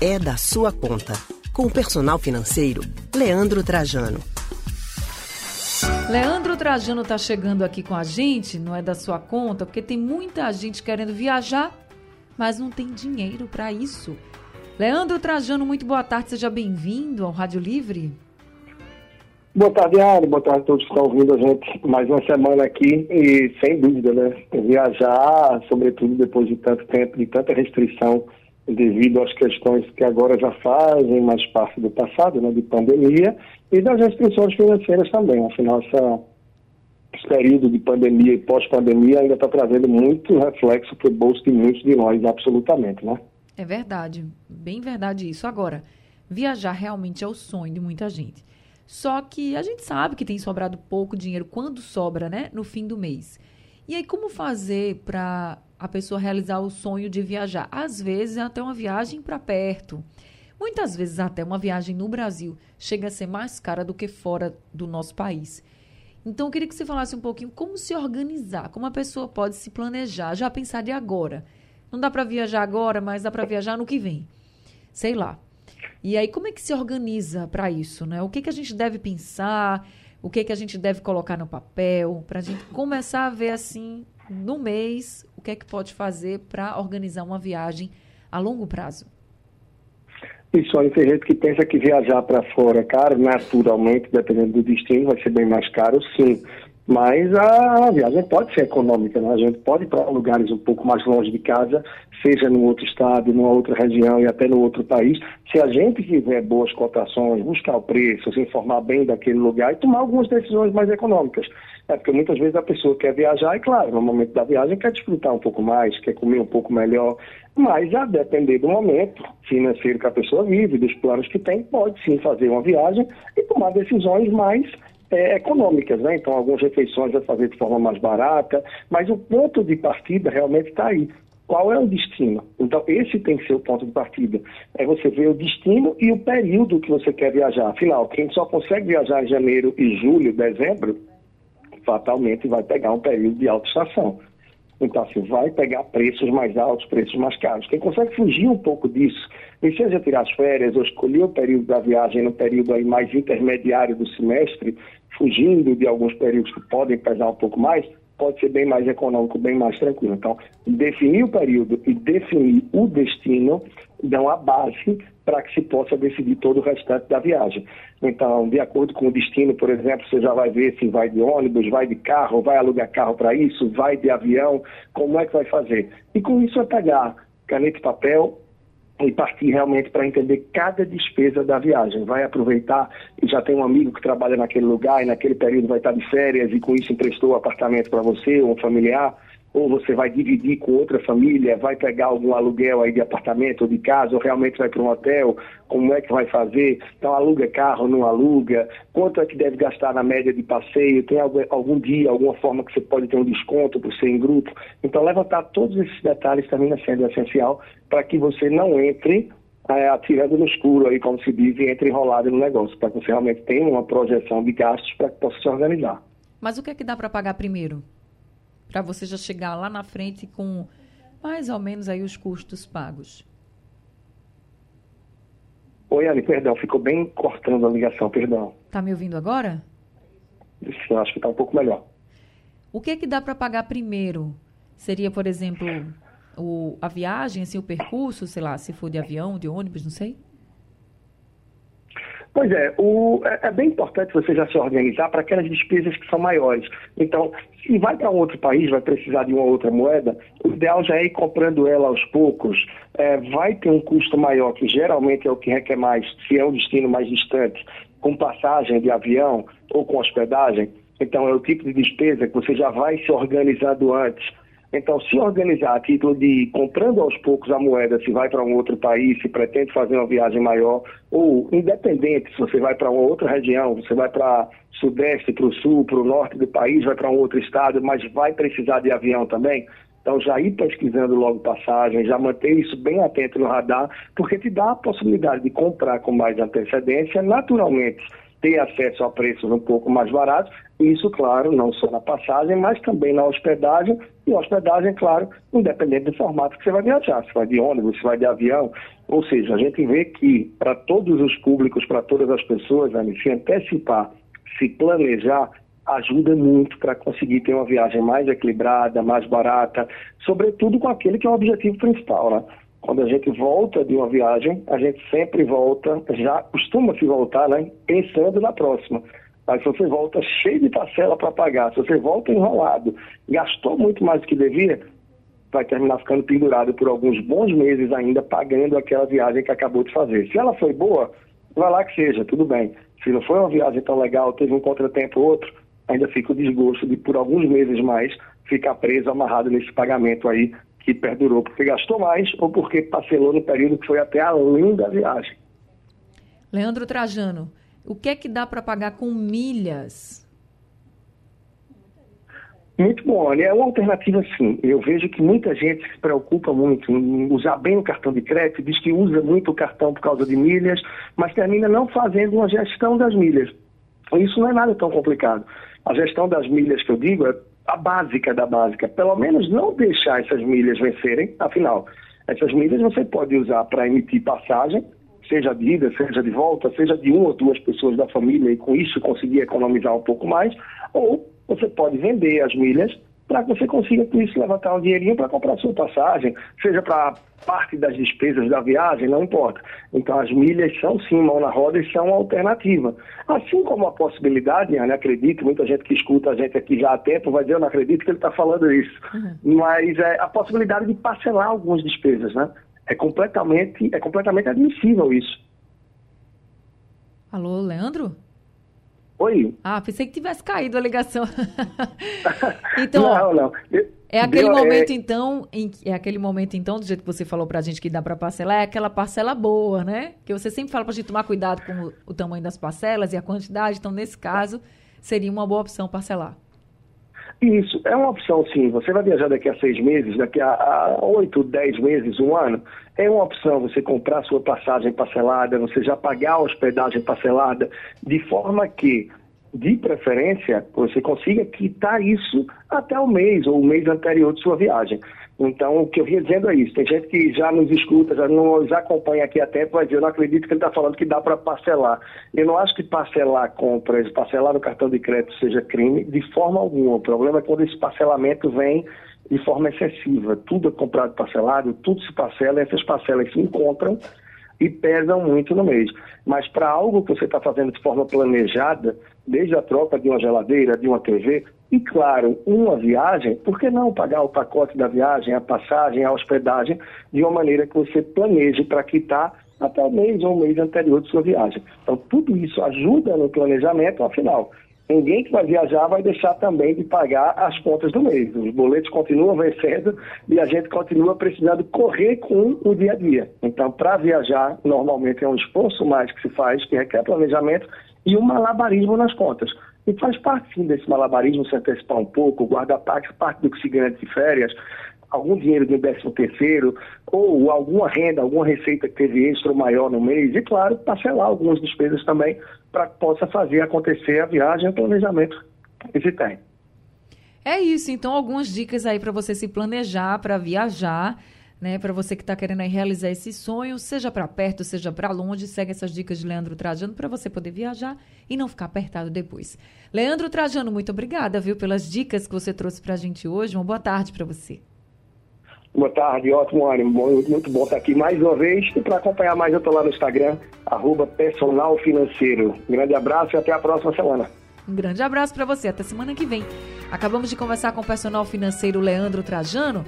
É da sua conta. Com o personal financeiro, Leandro Trajano. Leandro Trajano está chegando aqui com a gente, não é da sua conta, porque tem muita gente querendo viajar, mas não tem dinheiro para isso. Leandro Trajano, muito boa tarde, seja bem-vindo ao Rádio Livre. Boa tarde, Ari. Boa tarde a todos que estão ouvindo a gente. Mais uma semana aqui e, sem dúvida, né? Viajar, sobretudo depois de tanto tempo, de tanta restrição, devido às questões que agora já fazem mais parte do passado, né? De pandemia e das restrições financeiras também. Afinal, essa, esse período de pandemia e pós-pandemia ainda está trazendo muito reflexo para o bolso de muitos de nós, absolutamente, né? É verdade, bem verdade isso. Agora, viajar realmente é o sonho de muita gente. Só que a gente sabe que tem sobrado pouco dinheiro quando sobra, né? No fim do mês. E aí, como fazer para a pessoa realizar o sonho de viajar? Às vezes, até uma viagem para perto. Muitas vezes, até uma viagem no Brasil chega a ser mais cara do que fora do nosso país. Então, eu queria que você falasse um pouquinho como se organizar, como a pessoa pode se planejar, já pensar de agora. Não dá para viajar agora, mas dá para viajar no que vem. Sei lá. E aí, como é que se organiza para isso, né? O que, que a gente deve pensar, o que, que a gente deve colocar no papel, para a gente começar a ver, assim, no mês, o que é que pode fazer para organizar uma viagem a longo prazo? Isso aí, tem gente que pensa que viajar para fora é caro, naturalmente, dependendo do destino, vai ser bem mais caro, sim. Mas a viagem pode ser econômica, né? A gente pode ir para lugares um pouco mais longe de casa, seja no outro estado, numa outra região e até no outro país, se a gente tiver boas cotações, buscar o preço, se informar bem daquele lugar e tomar algumas decisões mais econômicas. É porque muitas vezes a pessoa quer viajar e, claro, no momento da viagem quer desfrutar um pouco mais, quer comer um pouco melhor, mas a depender do momento financeiro que a pessoa vive, dos planos que tem, pode sim fazer uma viagem e tomar decisões mais é, econômicas, né? Então, algumas refeições vai fazer de forma mais barata, mas o ponto de partida realmente está aí. Qual é o destino? Então, esse tem que ser o ponto de partida. É você ver o destino e o período que você quer viajar. Afinal, quem só consegue viajar em janeiro e julho, dezembro, fatalmente vai pegar um período de alta estação. Então, assim, vai pegar preços mais altos, preços mais caros. Quem consegue fugir um pouco disso, e seja tirar as férias ou escolher o período da viagem no período aí mais intermediário do semestre, fugindo de alguns períodos que podem pesar um pouco mais, pode ser bem mais econômico, bem mais tranquilo. Então, definir o período e definir o destino dão a base para que se possa decidir todo o restante da viagem. Então, de acordo com o destino, por exemplo, você já vai ver se vai de ônibus, vai de carro, vai alugar carro para isso, vai de avião, como é que vai fazer. E com isso é pegar caneta e papel, e partir realmente para entender cada despesa da viagem. Vai aproveitar já tem um amigo que trabalha naquele lugar e naquele período vai estar de férias e com isso emprestou o apartamento para você, ou um familiar, ou você vai dividir com outra família, vai pegar algum aluguel aí de apartamento ou de casa, ou realmente vai para um hotel, como é que vai fazer? Então aluga carro, não aluga, quanto é que deve gastar na média de passeio, tem algum, algum dia, alguma forma que você pode ter um desconto por ser em grupo. Então levantar todos esses detalhes também sendo essencial para que você não entre é, atirando no escuro aí, como se diz, e entre enrolado no negócio, para que você realmente tenha uma projeção de gastos para que possa se organizar. Mas o que é que dá para pagar primeiro? Para você já chegar lá na frente com mais ou menos aí os custos pagos. Oi, Anne, perdão, ficou bem cortando a ligação, perdão. Tá me ouvindo agora? Sim, acho que está um pouco melhor. O que é que dá para pagar primeiro? Seria, por exemplo, o, a viagem, assim, o percurso, sei lá, se for de avião, de ônibus, não sei? Pois é, o, é, é, bem importante você já se organizar para aquelas despesas que são maiores. Então, se vai para um outro país, vai precisar de uma outra moeda, o ideal já é ir comprando ela aos poucos. É, vai ter um custo maior, que geralmente é o que requer mais, se é um destino mais distante, com passagem de avião ou com hospedagem. Então, é o tipo de despesa que você já vai se organizando antes então, se organizar a título de comprando aos poucos a moeda, se vai para um outro país, se pretende fazer uma viagem maior, ou independente, se você vai para uma outra região, você vai para sudeste, para o sul, para o norte do país, vai para um outro estado, mas vai precisar de avião também, então já ir pesquisando logo passagem, já manter isso bem atento no radar, porque te dá a possibilidade de comprar com mais antecedência, naturalmente ter acesso a preços um pouco mais baratos. Isso, claro, não só na passagem, mas também na hospedagem. E hospedagem, claro, independente do formato que você vai viajar. Se vai de ônibus, se vai de avião. Ou seja, a gente vê que para todos os públicos, para todas as pessoas, né, se antecipar, se planejar, ajuda muito para conseguir ter uma viagem mais equilibrada, mais barata, sobretudo com aquele que é o objetivo principal, né? Quando a gente volta de uma viagem, a gente sempre volta, já costuma se voltar, né? Pensando na próxima. Mas se você volta cheio de parcela para pagar, se você volta enrolado, gastou muito mais do que devia, vai terminar ficando pendurado por alguns bons meses ainda pagando aquela viagem que acabou de fazer. Se ela foi boa, vai lá que seja, tudo bem. Se não foi uma viagem tão legal, teve um contratempo ou outro, ainda fica o desgosto de por alguns meses mais ficar preso, amarrado nesse pagamento aí que perdurou porque gastou mais ou porque parcelou no período que foi até além da viagem. Leandro Trajano, o que é que dá para pagar com milhas? Muito bom, olha, é uma alternativa sim. Eu vejo que muita gente se preocupa muito em usar bem o cartão de crédito, diz que usa muito o cartão por causa de milhas, mas termina não fazendo uma gestão das milhas. Isso não é nada tão complicado. A gestão das milhas que eu digo é a básica da básica, pelo menos não deixar essas milhas vencerem, afinal, essas milhas você pode usar para emitir passagem, seja de ida, seja de volta, seja de uma ou duas pessoas da família e com isso conseguir economizar um pouco mais, ou você pode vender as milhas para que você consiga, com isso, levantar um dinheirinho para comprar sua passagem, seja para parte das despesas da viagem, não importa. Então, as milhas são, sim, mão na roda e são uma alternativa. Assim como a possibilidade, não acredito, muita gente que escuta a gente aqui já há tempo vai dizer, eu não acredito que ele está falando isso. Uhum. Mas é a possibilidade de parcelar algumas despesas, né? É completamente, é completamente admissível isso. Alô, Leandro? Oi. Ah, pensei que tivesse caído a ligação. então, não, não. É aquele Deu, momento, é... então, em, é aquele momento, então, do jeito que você falou pra gente que dá pra parcelar, é aquela parcela boa, né? Que você sempre fala pra gente tomar cuidado com o, o tamanho das parcelas e a quantidade. Então, nesse caso, seria uma boa opção parcelar. Isso, é uma opção sim. Você vai viajar daqui a seis meses, daqui a oito, dez meses, um ano. É uma opção você comprar sua passagem parcelada, você já pagar a hospedagem parcelada, de forma que, de preferência, você consiga quitar isso até o mês ou o mês anterior de sua viagem. Então, o que eu vinha dizendo é isso. Tem gente que já nos escuta, já nos acompanha aqui há tempo, dizer, eu não acredito que ele está falando que dá para parcelar. Eu não acho que parcelar compras, parcelar no cartão de crédito seja crime, de forma alguma. O problema é quando esse parcelamento vem de forma excessiva. Tudo é comprado parcelado, tudo se parcela, essas parcelas se encontram e pesam muito no mês. Mas para algo que você está fazendo de forma planejada, desde a troca de uma geladeira, de uma TV, e claro, uma viagem, por que não pagar o pacote da viagem, a passagem, a hospedagem, de uma maneira que você planeje para quitar até o mês ou o mês anterior de sua viagem. Então, tudo isso ajuda no planejamento, afinal. Ninguém que vai viajar vai deixar também de pagar as contas do mês. Os boletos continuam vencendo e a gente continua precisando correr com o dia a dia. Então, para viajar, normalmente é um esforço mais que se faz, que requer planejamento e um malabarismo nas contas. E faz parte, sim, desse malabarismo se antecipar um pouco, guardar parte, parte do que se ganha de férias, algum dinheiro de décimo terceiro, ou alguma renda, alguma receita que teve extra maior no mês, e claro, parcelar algumas despesas também para que possa fazer acontecer a viagem, o planejamento que se tem. É isso, então algumas dicas aí para você se planejar para viajar né? Para você que está querendo realizar esse sonho, seja para perto, seja para longe, segue essas dicas de Leandro Trajano para você poder viajar e não ficar apertado depois. Leandro Trajano, muito obrigada, viu, pelas dicas que você trouxe para a gente hoje. Uma boa tarde para você. Boa tarde, ótimo ânimo. Muito bom estar aqui mais uma vez. E para acompanhar mais, eu estou lá no Instagram, arroba personal financeiro. Grande abraço e até a próxima semana. Um grande abraço para você. Até semana que vem. Acabamos de conversar com o personal financeiro Leandro Trajano.